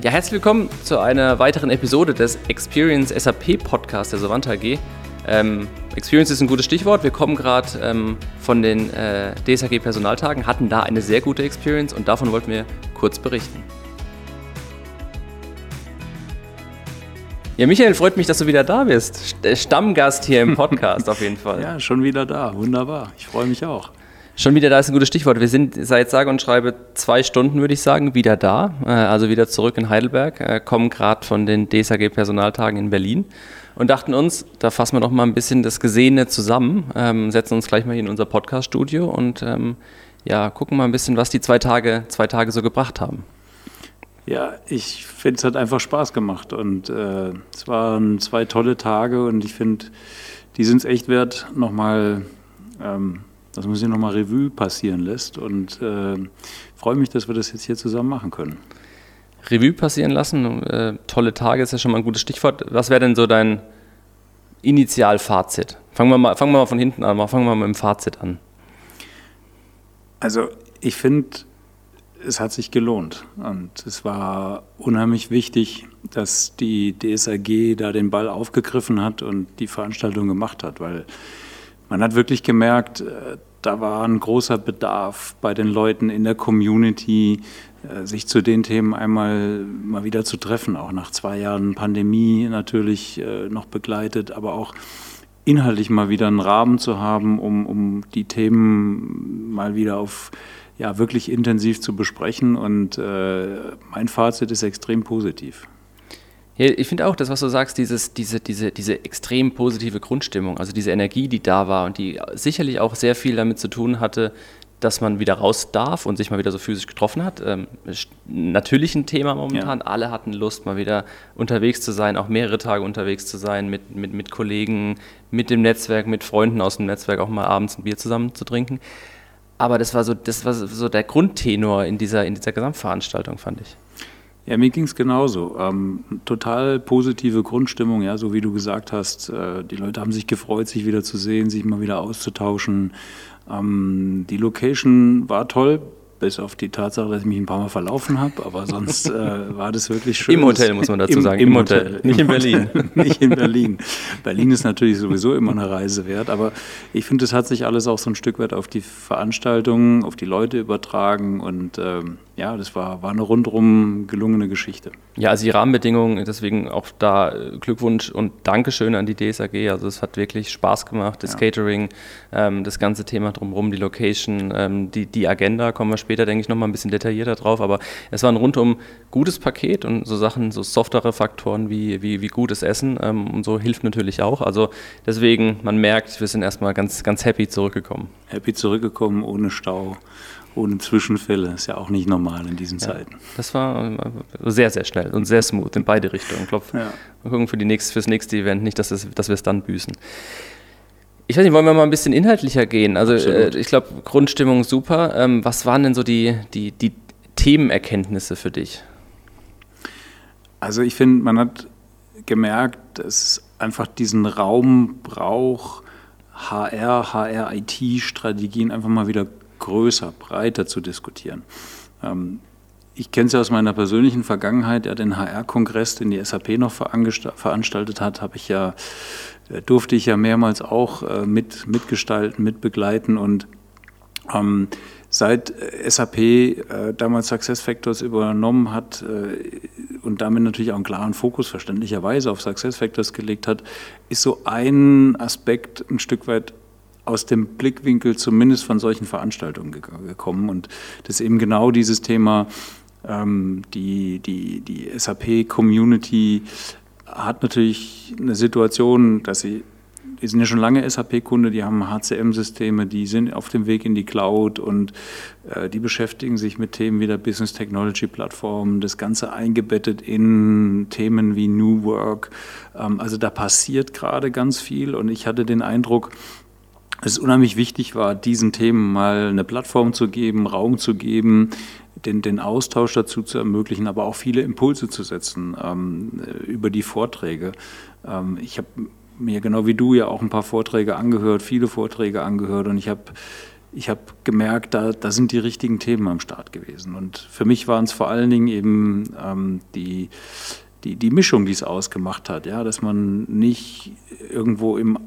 Ja, herzlich willkommen zu einer weiteren Episode des Experience SAP Podcast der Savanta AG. Ähm, Experience ist ein gutes Stichwort. Wir kommen gerade ähm, von den äh, DSAG Personaltagen, hatten da eine sehr gute Experience und davon wollten wir kurz berichten. Ja, Michael, freut mich, dass du wieder da bist. Stammgast hier im Podcast auf jeden Fall. Ja, schon wieder da. Wunderbar. Ich freue mich auch. Schon wieder da ist ein gutes Stichwort. Wir sind seit sage und schreibe zwei Stunden, würde ich sagen, wieder da. Äh, also wieder zurück in Heidelberg. Äh, kommen gerade von den DSAG Personaltagen in Berlin und dachten uns, da fassen wir noch mal ein bisschen das Gesehene zusammen, ähm, setzen uns gleich mal hier in unser Podcast-Studio und ähm, ja, gucken mal ein bisschen, was die zwei Tage, zwei Tage so gebracht haben. Ja, ich finde, es hat einfach Spaß gemacht und äh, es waren zwei tolle Tage und ich finde, die sind es echt wert, nochmal ähm, dass man sich nochmal Revue passieren lässt und äh, freue mich, dass wir das jetzt hier zusammen machen können. Revue passieren lassen, äh, tolle Tage ist ja schon mal ein gutes Stichwort. Was wäre denn so dein Initialfazit? Fangen wir, mal, fangen wir mal von hinten an, fangen wir mal mit dem Fazit an. Also ich finde, es hat sich gelohnt und es war unheimlich wichtig, dass die DSAG da den Ball aufgegriffen hat und die Veranstaltung gemacht hat, weil man hat wirklich gemerkt, äh, da war ein großer Bedarf bei den Leuten in der Community, äh, sich zu den Themen einmal mal wieder zu treffen, auch nach zwei Jahren Pandemie natürlich äh, noch begleitet, aber auch inhaltlich mal wieder einen Rahmen zu haben, um, um die Themen mal wieder auf ja, wirklich intensiv zu besprechen. Und äh, mein Fazit ist extrem positiv. Ja, ich finde auch, das, was du sagst, dieses, diese, diese, diese extrem positive Grundstimmung, also diese Energie, die da war und die sicherlich auch sehr viel damit zu tun hatte, dass man wieder raus darf und sich mal wieder so physisch getroffen hat. Ähm, natürlich ein Thema momentan. Ja. Alle hatten Lust, mal wieder unterwegs zu sein, auch mehrere Tage unterwegs zu sein, mit, mit, mit Kollegen, mit dem Netzwerk, mit Freunden aus dem Netzwerk auch mal abends ein Bier zusammen zu trinken. Aber das war so, das war so der Grundtenor in dieser, in dieser Gesamtveranstaltung, fand ich. Ja, mir ging es genauso. Ähm, total positive Grundstimmung, ja, so wie du gesagt hast. Äh, die Leute haben sich gefreut, sich wieder zu sehen, sich mal wieder auszutauschen. Ähm, die Location war toll, bis auf die Tatsache, dass ich mich ein paar Mal verlaufen habe, aber sonst äh, war das wirklich schön. Im Hotel muss man dazu Im, sagen. Im, Hotel, Hotel. nicht in Berlin. nicht in Berlin. Berlin ist natürlich sowieso immer eine Reise wert, aber ich finde, es hat sich alles auch so ein Stück weit auf die Veranstaltungen, auf die Leute übertragen und ähm, ja, das war, war eine rundherum gelungene Geschichte. Ja, also die Rahmenbedingungen, deswegen auch da äh, Glückwunsch und Dankeschön an die DSAG. Also es hat wirklich Spaß gemacht, das ja. Catering, ähm, das ganze Thema drumherum, die Location, ähm, die, die Agenda, kommen wir später, denke ich, nochmal ein bisschen detaillierter drauf. Aber es war ein rundum gutes Paket und so Sachen, so softere Faktoren wie, wie, wie gutes Essen ähm, und so hilft natürlich auch. Also deswegen, man merkt, wir sind erstmal ganz, ganz happy zurückgekommen. Happy zurückgekommen, ohne Stau ohne Zwischenfälle. Ist ja auch nicht normal in diesen ja, Zeiten. Das war äh, sehr, sehr schnell und sehr smooth in beide Richtungen. Ich glaube, ja. wir gucken für die nächste, fürs nächste Event nicht, dass, es, dass wir es dann büßen. Ich weiß nicht, wollen wir mal ein bisschen inhaltlicher gehen? Also äh, ich glaube, Grundstimmung super. Ähm, was waren denn so die, die, die Themenerkenntnisse für dich? Also ich finde, man hat gemerkt, dass einfach diesen Raum braucht, HR, HR-IT-Strategien einfach mal wieder größer, breiter zu diskutieren. Ähm, ich kenne es ja aus meiner persönlichen Vergangenheit, ja, den HR-Kongress, den die SAP noch veranstaltet hat, habe ich ja, äh, durfte ich ja mehrmals auch äh, mit, mitgestalten, mitbegleiten und ähm, seit SAP äh, damals SuccessFactors übernommen hat äh, und damit natürlich auch einen klaren Fokus verständlicherweise auf SuccessFactors gelegt hat, ist so ein Aspekt ein Stück weit aus dem Blickwinkel zumindest von solchen Veranstaltungen gekommen. Und das ist eben genau dieses Thema, ähm, die, die, die SAP-Community hat natürlich eine Situation, dass sie, die sind ja schon lange SAP-Kunde, die haben HCM-Systeme, die sind auf dem Weg in die Cloud und äh, die beschäftigen sich mit Themen wie der Business Technology Plattform, das Ganze eingebettet in Themen wie New Work. Ähm, also da passiert gerade ganz viel und ich hatte den Eindruck, es unheimlich wichtig war, diesen Themen mal eine Plattform zu geben, Raum zu geben, den, den Austausch dazu zu ermöglichen, aber auch viele Impulse zu setzen ähm, über die Vorträge. Ähm, ich habe mir genau wie du ja auch ein paar Vorträge angehört, viele Vorträge angehört und ich habe ich habe gemerkt, da, da sind die richtigen Themen am Start gewesen. Und für mich waren es vor allen Dingen eben ähm, die, die, die Mischung, die es ausgemacht hat, ja, dass man nicht irgendwo im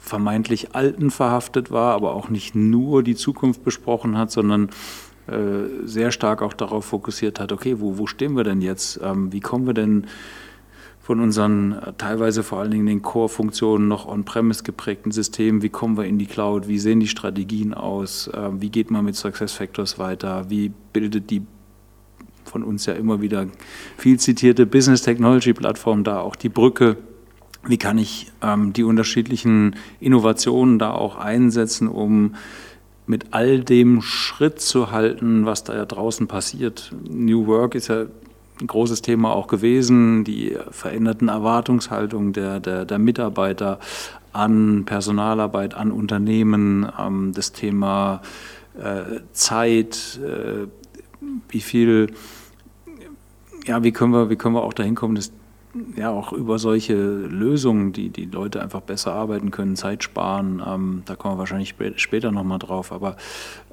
vermeintlich Alten verhaftet war, aber auch nicht nur die Zukunft besprochen hat, sondern äh, sehr stark auch darauf fokussiert hat, okay, wo, wo stehen wir denn jetzt? Ähm, wie kommen wir denn von unseren äh, teilweise vor allen Dingen den Core-Funktionen noch on-premise geprägten Systemen, wie kommen wir in die Cloud, wie sehen die Strategien aus, äh, wie geht man mit SuccessFactors weiter, wie bildet die von uns ja immer wieder viel zitierte Business Technology Plattform da auch die Brücke wie kann ich ähm, die unterschiedlichen Innovationen da auch einsetzen, um mit all dem Schritt zu halten, was da ja draußen passiert. New Work ist ja ein großes Thema auch gewesen, die veränderten Erwartungshaltungen der, der, der Mitarbeiter an Personalarbeit, an Unternehmen, ähm, das Thema äh, Zeit, äh, wie viel, ja, wie können wir, wie können wir auch dahin kommen, dass ja auch über solche Lösungen, die die Leute einfach besser arbeiten können, Zeit sparen. Ähm, da kommen wir wahrscheinlich später nochmal drauf. Aber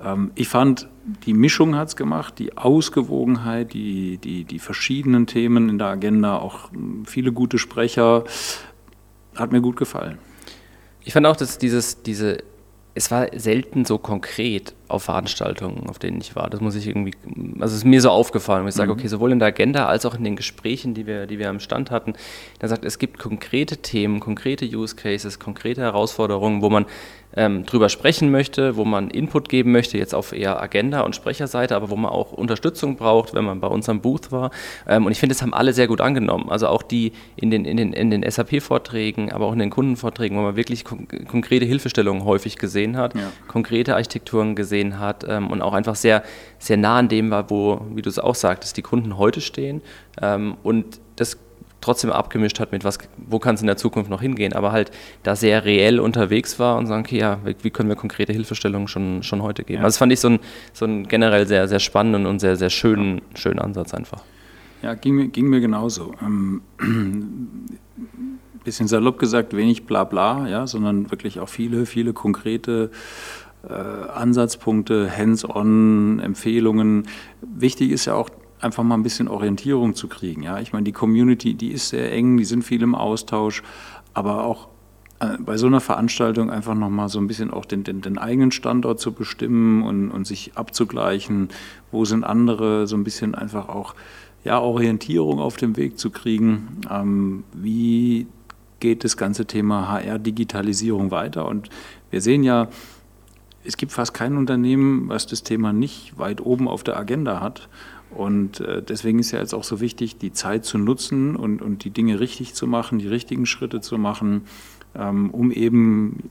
ähm, ich fand, die Mischung hat es gemacht, die Ausgewogenheit, die, die, die verschiedenen Themen in der Agenda, auch hm, viele gute Sprecher, hat mir gut gefallen. Ich fand auch, dass dieses, diese es war selten so konkret auf Veranstaltungen, auf denen ich war. Das muss ich irgendwie, also es ist mir so aufgefallen, wo ich mhm. sage, okay, sowohl in der Agenda als auch in den Gesprächen, die wir, die wir am Stand hatten, da sagt, es gibt konkrete Themen, konkrete Use Cases, konkrete Herausforderungen, wo man ähm, drüber sprechen möchte, wo man Input geben möchte, jetzt auf eher Agenda- und Sprecherseite, aber wo man auch Unterstützung braucht, wenn man bei uns am Booth war. Ähm, und ich finde, das haben alle sehr gut angenommen. Also auch die in den, in den, in den SAP-Vorträgen, aber auch in den Kundenvorträgen, wo man wirklich kon konkrete Hilfestellungen häufig gesehen hat, ja. konkrete Architekturen gesehen hat ähm, und auch einfach sehr, sehr nah an dem war, wo, wie du es auch sagtest, die Kunden heute stehen. Ähm, und das trotzdem abgemischt hat mit was, wo kann es in der Zukunft noch hingehen, aber halt da sehr reell unterwegs war und sagen, okay, ja, wie können wir konkrete Hilfestellungen schon, schon heute geben. Ja. Also das fand ich so ein, so ein generell sehr, sehr spannenden und sehr, sehr schönen, schönen Ansatz einfach. Ja, ging mir, ging mir genauso. Ähm, bisschen salopp gesagt, wenig Blabla, ja, sondern wirklich auch viele, viele konkrete Ansatzpunkte, Hands-on, Empfehlungen. Wichtig ist ja auch, einfach mal ein bisschen Orientierung zu kriegen. Ja, ich meine, die Community, die ist sehr eng, die sind viel im Austausch, aber auch äh, bei so einer Veranstaltung einfach nochmal so ein bisschen auch den, den, den eigenen Standort zu bestimmen und, und sich abzugleichen, wo sind andere, so ein bisschen einfach auch ja, Orientierung auf dem Weg zu kriegen. Ähm, wie geht das ganze Thema HR-Digitalisierung weiter? Und wir sehen ja, es gibt fast kein Unternehmen, was das Thema nicht weit oben auf der Agenda hat. Und äh, deswegen ist ja jetzt auch so wichtig, die Zeit zu nutzen und, und die Dinge richtig zu machen, die richtigen Schritte zu machen, ähm, um eben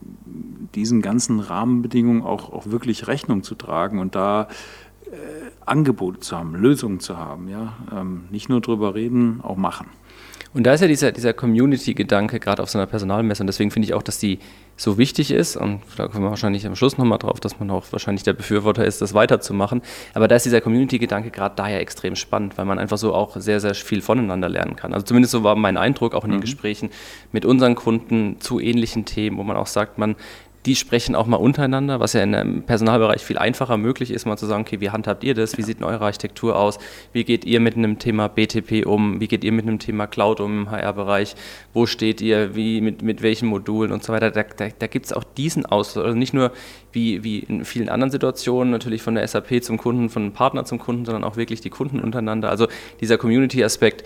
diesen ganzen Rahmenbedingungen auch, auch wirklich Rechnung zu tragen und da äh, Angebote zu haben, Lösungen zu haben. Ja? Ähm, nicht nur drüber reden, auch machen. Und da ist ja dieser, dieser Community-Gedanke gerade auf so einer Personalmesse und deswegen finde ich auch, dass die so wichtig ist und da kommen wir wahrscheinlich am Schluss nochmal drauf, dass man auch wahrscheinlich der Befürworter ist, das weiterzumachen. Aber da ist dieser Community-Gedanke gerade daher extrem spannend, weil man einfach so auch sehr, sehr viel voneinander lernen kann. Also zumindest so war mein Eindruck auch in den mhm. Gesprächen mit unseren Kunden zu ähnlichen Themen, wo man auch sagt, man die sprechen auch mal untereinander, was ja im Personalbereich viel einfacher möglich ist, mal zu sagen, okay, wie handhabt ihr das? Wie sieht eure Architektur aus? Wie geht ihr mit einem Thema BTP um? Wie geht ihr mit einem Thema Cloud um im HR-Bereich? Wo steht ihr? Wie, mit, mit welchen Modulen und so weiter? Da, da, da gibt es auch diesen Austausch, also nicht nur wie, wie in vielen anderen Situationen, natürlich von der SAP zum Kunden, von Partner zum Kunden, sondern auch wirklich die Kunden untereinander. Also dieser Community-Aspekt,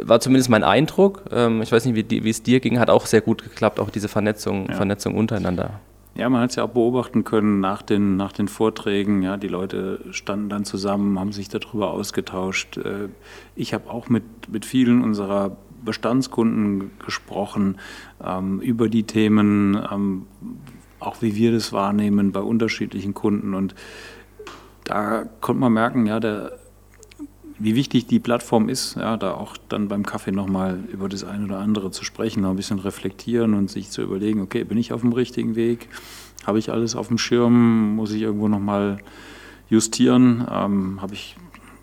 war zumindest mein Eindruck. Ähm, ich weiß nicht, wie, wie, es dir ging, hat auch sehr gut geklappt, auch diese Vernetzung, ja. Vernetzung untereinander. Ja, man hat es ja auch beobachten können nach den, nach den Vorträgen. Ja, die Leute standen dann zusammen, haben sich darüber ausgetauscht. Äh, ich habe auch mit, mit vielen unserer Bestandskunden gesprochen ähm, über die Themen, ähm, auch wie wir das wahrnehmen bei unterschiedlichen Kunden. Und da konnte man merken, ja, der wie wichtig die Plattform ist, ja, da auch dann beim Kaffee nochmal über das eine oder andere zu sprechen, noch ein bisschen reflektieren und sich zu überlegen, okay, bin ich auf dem richtigen Weg? Habe ich alles auf dem Schirm? Muss ich irgendwo nochmal justieren? Ähm, Habe ich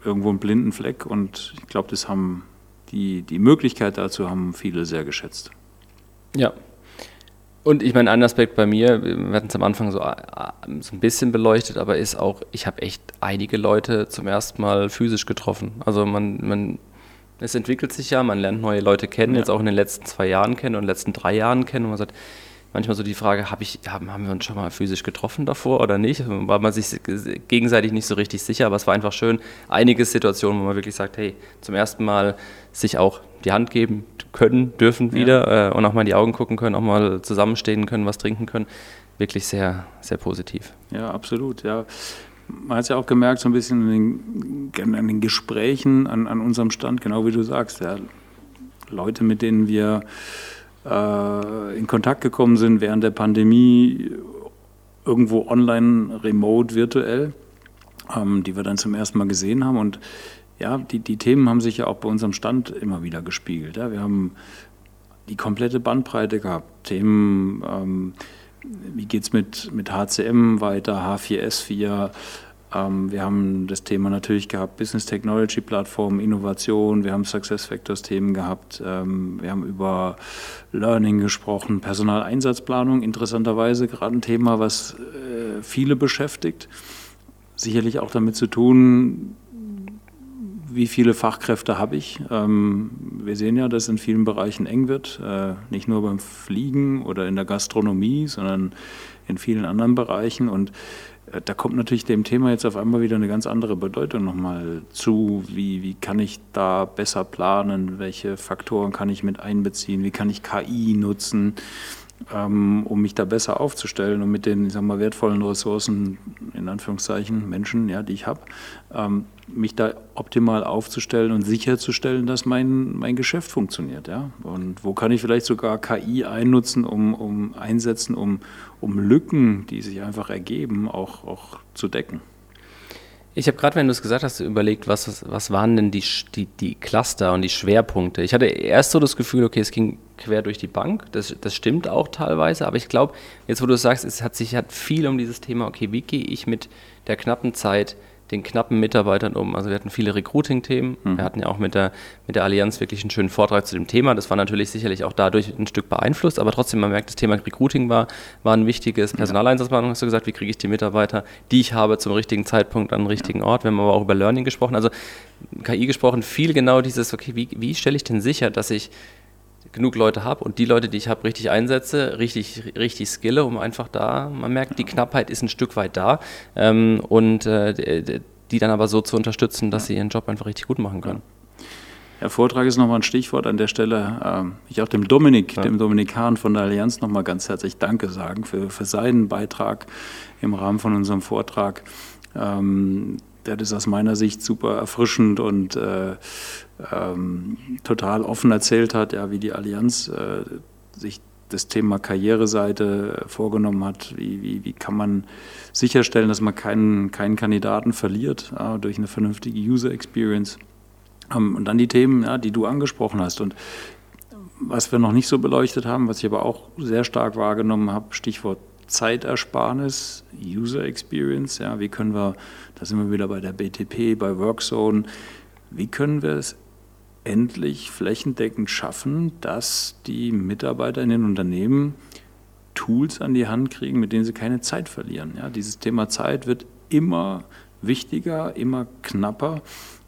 irgendwo einen blinden Fleck? Und ich glaube, das haben die, die Möglichkeit dazu haben viele sehr geschätzt. Ja. Und ich meine, ein Aspekt bei mir, wir hatten es am Anfang so, so ein bisschen beleuchtet, aber ist auch, ich habe echt einige Leute zum ersten Mal physisch getroffen. Also man, man, es entwickelt sich ja, man lernt neue Leute kennen, ja. jetzt auch in den letzten zwei Jahren kennen und in den letzten drei Jahren kennen. Und man sagt, manchmal so die Frage, hab ich, haben, haben wir uns schon mal physisch getroffen davor oder nicht? War man sich gegenseitig nicht so richtig sicher, aber es war einfach schön, einige Situationen, wo man wirklich sagt, hey, zum ersten Mal sich auch die Hand geben können, dürfen wieder äh, und auch mal in die Augen gucken können, auch mal zusammenstehen können, was trinken können. Wirklich sehr, sehr positiv. Ja, absolut, ja. Man hat es ja auch gemerkt, so ein bisschen an den, an den Gesprächen an, an unserem Stand, genau wie du sagst, ja, Leute, mit denen wir äh, in Kontakt gekommen sind während der Pandemie, irgendwo online, remote, virtuell, ähm, die wir dann zum ersten Mal gesehen haben. Und ja, die, die Themen haben sich ja auch bei unserem Stand immer wieder gespiegelt. Ja. Wir haben die komplette Bandbreite gehabt. Themen, ähm, wie geht es mit, mit HCM weiter, H4S4, ähm, wir haben das Thema natürlich gehabt, Business Technology Plattform, Innovation, wir haben Success Factors Themen gehabt, ähm, wir haben über Learning gesprochen, Personaleinsatzplanung, interessanterweise gerade ein Thema, was äh, viele beschäftigt. Sicherlich auch damit zu tun, wie viele Fachkräfte habe ich. Ähm, wir sehen ja, dass es in vielen Bereichen eng wird, äh, nicht nur beim Fliegen oder in der Gastronomie, sondern in vielen anderen Bereichen. Und äh, da kommt natürlich dem Thema jetzt auf einmal wieder eine ganz andere Bedeutung nochmal zu. Wie, wie kann ich da besser planen? Welche Faktoren kann ich mit einbeziehen? Wie kann ich KI nutzen? Ähm, um mich da besser aufzustellen und mit den ich sag mal, wertvollen Ressourcen, in Anführungszeichen, Menschen, ja, die ich habe, ähm, mich da optimal aufzustellen und sicherzustellen, dass mein, mein Geschäft funktioniert. Ja? Und wo kann ich vielleicht sogar KI einnutzen, um, um einsetzen, um, um Lücken, die sich einfach ergeben, auch, auch zu decken. Ich habe gerade, wenn du es gesagt hast, überlegt, was, was waren denn die, die, die Cluster und die Schwerpunkte. Ich hatte erst so das Gefühl, okay, es ging quer durch die Bank. Das, das stimmt auch teilweise, aber ich glaube, jetzt wo du es sagst, es hat sich hat viel um dieses Thema, okay, wie gehe ich mit der knappen Zeit den knappen Mitarbeitern um. Also wir hatten viele Recruiting-Themen. Mhm. Wir hatten ja auch mit der, mit der Allianz wirklich einen schönen Vortrag zu dem Thema. Das war natürlich sicherlich auch dadurch ein Stück beeinflusst, aber trotzdem, man merkt, das Thema Recruiting war, war ein wichtiges. Personaleinsatzplanung hast du gesagt, wie kriege ich die Mitarbeiter, die ich habe, zum richtigen Zeitpunkt an den richtigen Ort. Wir haben aber auch über Learning gesprochen, also KI gesprochen, viel genau dieses, okay, wie, wie stelle ich denn sicher, dass ich genug Leute habe und die Leute, die ich habe, richtig einsetze, richtig, richtig skille, um einfach da, man merkt, die Knappheit ist ein Stück weit da ähm, und äh, die dann aber so zu unterstützen, dass sie ihren Job einfach richtig gut machen können. Der Vortrag ist nochmal ein Stichwort an der Stelle. Ähm, ich auch dem Dominik, ja. dem Dominikan von der Allianz nochmal ganz herzlich Danke sagen für, für seinen Beitrag im Rahmen von unserem Vortrag. Ähm, der ist aus meiner Sicht super erfrischend und äh, ähm, total offen erzählt hat, ja, wie die Allianz äh, sich das Thema Karriereseite vorgenommen hat. Wie, wie, wie kann man sicherstellen, dass man keinen, keinen Kandidaten verliert ja, durch eine vernünftige User Experience? Ähm, und dann die Themen, ja, die du angesprochen hast. Und was wir noch nicht so beleuchtet haben, was ich aber auch sehr stark wahrgenommen habe, Stichwort Zeitersparnis, User Experience. Ja, wie können wir, da sind wir wieder bei der BTP, bei Workzone, wie können wir es endlich flächendeckend schaffen, dass die Mitarbeiter in den Unternehmen Tools an die Hand kriegen, mit denen sie keine Zeit verlieren. Ja, dieses Thema Zeit wird immer wichtiger, immer knapper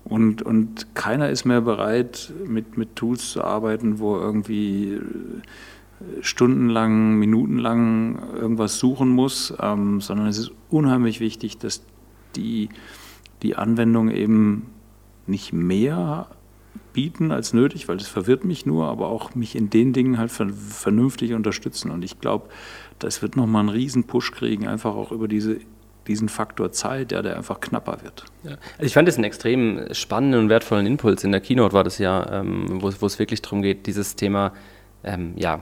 und, und keiner ist mehr bereit, mit, mit Tools zu arbeiten, wo irgendwie äh, stundenlang, minutenlang irgendwas suchen muss, ähm, sondern es ist unheimlich wichtig, dass die, die Anwendung eben nicht mehr bieten als nötig, weil das verwirrt mich nur, aber auch mich in den Dingen halt vernünftig unterstützen. Und ich glaube, das wird nochmal einen riesen Push kriegen, einfach auch über diese diesen Faktor Zeit, ja, der einfach knapper wird. Ja. Also ich fand es einen extrem spannenden und wertvollen Impuls. In der Keynote war das ja, ähm, wo, wo, es wirklich darum geht, dieses Thema ähm, ja,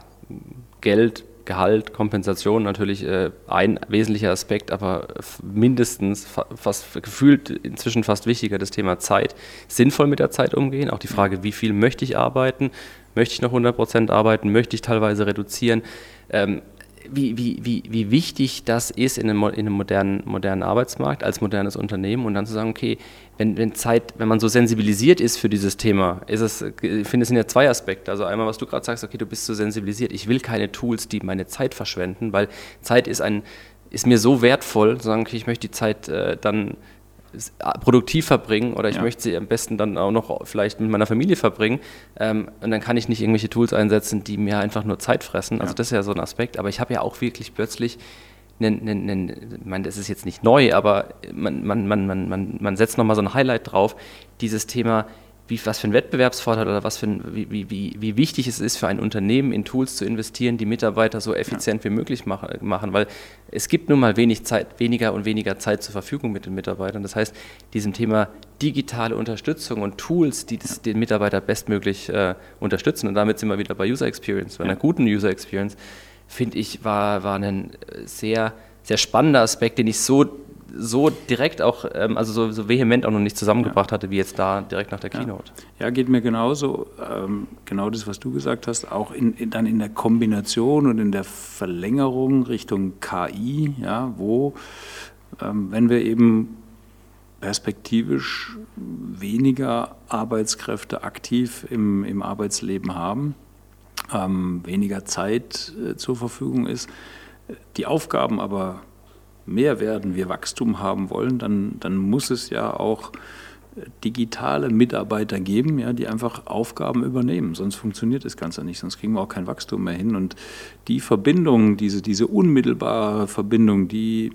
Geld Gehalt, Kompensation natürlich äh, ein wesentlicher Aspekt, aber mindestens fast gefühlt inzwischen fast wichtiger das Thema Zeit. Sinnvoll mit der Zeit umgehen, auch die Frage, wie viel möchte ich arbeiten, möchte ich noch 100 Prozent arbeiten, möchte ich teilweise reduzieren. Ähm, wie, wie, wie, wie wichtig das ist in einem, in einem modernen, modernen Arbeitsmarkt als modernes Unternehmen und dann zu sagen, okay, wenn, wenn Zeit, wenn man so sensibilisiert ist für dieses Thema, ist es, ich finde, es sind ja zwei Aspekte. Also einmal, was du gerade sagst, okay, du bist so sensibilisiert. Ich will keine Tools, die meine Zeit verschwenden, weil Zeit ist ein, ist mir so wertvoll, zu sagen, okay, ich möchte die Zeit äh, dann produktiv verbringen oder ich ja. möchte sie am besten dann auch noch vielleicht mit meiner Familie verbringen ähm, und dann kann ich nicht irgendwelche Tools einsetzen, die mir einfach nur Zeit fressen. Also ja. das ist ja so ein Aspekt, aber ich habe ja auch wirklich plötzlich einen, einen, einen, ich meine, das ist jetzt nicht neu, aber man, man, man, man, man setzt nochmal so ein Highlight drauf, dieses Thema wie, was für ein Wettbewerbsvorteil oder was für ein, wie, wie, wie wichtig es ist für ein Unternehmen, in Tools zu investieren, die Mitarbeiter so effizient ja. wie möglich machen, weil es gibt nun mal wenig Zeit, weniger und weniger Zeit zur Verfügung mit den Mitarbeitern. Das heißt, diesem Thema digitale Unterstützung und Tools, die das, den Mitarbeiter bestmöglich äh, unterstützen, und damit sind wir wieder bei User Experience, bei ja. einer guten User Experience, finde ich, war, war ein sehr, sehr spannender Aspekt, den ich so so direkt auch, ähm, also so, so, vehement auch noch nicht zusammengebracht ja. hatte, wie jetzt da direkt nach der Keynote. Ja, geht mir genauso. Ähm, genau das, was du gesagt hast, auch in, in, dann in der Kombination und in der Verlängerung Richtung KI, ja, wo, ähm, wenn wir eben perspektivisch weniger Arbeitskräfte aktiv im, im Arbeitsleben haben, ähm, weniger Zeit äh, zur Verfügung ist, die Aufgaben aber mehr werden, wir Wachstum haben wollen, dann, dann muss es ja auch digitale Mitarbeiter geben, ja, die einfach Aufgaben übernehmen. Sonst funktioniert das Ganze nicht, sonst kriegen wir auch kein Wachstum mehr hin. Und die Verbindung, diese, diese unmittelbare Verbindung, die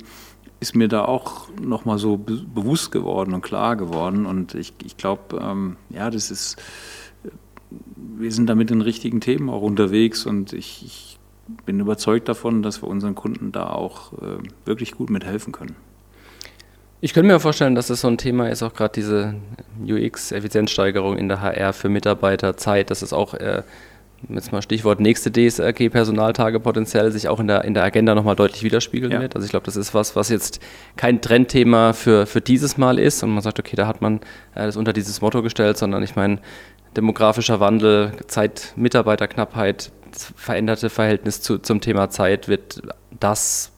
ist mir da auch nochmal so be bewusst geworden und klar geworden. Und ich, ich glaube, ähm, ja, das ist, wir sind da mit den richtigen Themen auch unterwegs und ich, ich bin überzeugt davon, dass wir unseren Kunden da auch äh, wirklich gut mithelfen können. Ich könnte mir vorstellen, dass das so ein Thema ist, auch gerade diese UX-Effizienzsteigerung in der HR für Mitarbeiter, Zeit, dass es auch, äh, jetzt mal Stichwort nächste DSRG-Personaltage potenziell sich auch in der, in der Agenda nochmal deutlich widerspiegeln ja. wird. Also ich glaube, das ist was, was jetzt kein Trendthema für, für dieses Mal ist und man sagt, okay, da hat man äh, das unter dieses Motto gestellt, sondern ich meine, demografischer Wandel, Zeit, Mitarbeiterknappheit, veränderte Verhältnis zu, zum Thema Zeit wird das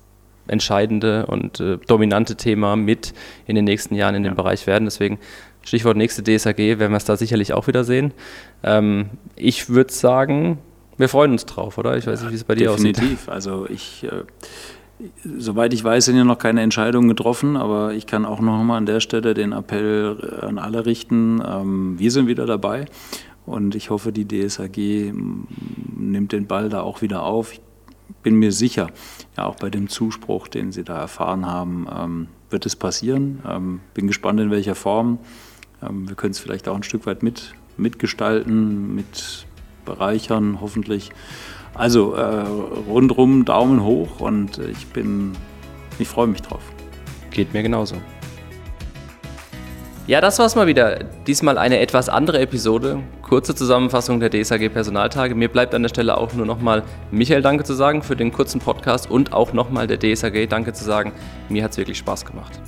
entscheidende und äh, dominante Thema mit in den nächsten Jahren in ja. dem Bereich werden. Deswegen Stichwort nächste DSAG werden wir es da sicherlich auch wieder sehen. Ähm, ich würde sagen, wir freuen uns drauf, oder? Ich weiß nicht, wie es bei dir aussieht. Definitiv. Also ich, äh, soweit ich weiß, sind ja noch keine Entscheidungen getroffen, aber ich kann auch noch mal an der Stelle den Appell an alle richten. Ähm, wir sind wieder dabei und ich hoffe, die DSAG nimmt den Ball da auch wieder auf. Ich bin mir sicher, ja auch bei dem Zuspruch, den Sie da erfahren haben, ähm, wird es passieren. Ähm, bin gespannt, in welcher Form. Ähm, wir können es vielleicht auch ein Stück weit mit, mitgestalten, mit bereichern, hoffentlich. Also äh, rundrum Daumen hoch und ich bin, ich freue mich drauf. Geht mir genauso. Ja, das war's mal wieder. Diesmal eine etwas andere Episode. Kurze Zusammenfassung der DSAG Personaltage. Mir bleibt an der Stelle auch nur nochmal Michael Danke zu sagen für den kurzen Podcast und auch nochmal der DSAG Danke zu sagen. Mir hat's wirklich Spaß gemacht.